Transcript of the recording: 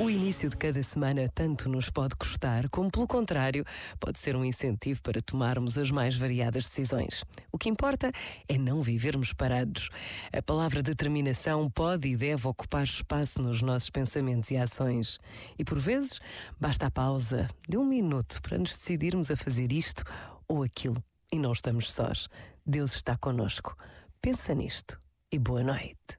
O início de cada semana tanto nos pode custar, como pelo contrário, pode ser um incentivo para tomarmos as mais variadas decisões. O que importa é não vivermos parados. A palavra determinação pode e deve ocupar espaço nos nossos pensamentos e ações. E por vezes basta a pausa de um minuto para nos decidirmos a fazer isto ou aquilo. E não estamos sós. Deus está conosco. Pensa nisto e boa noite.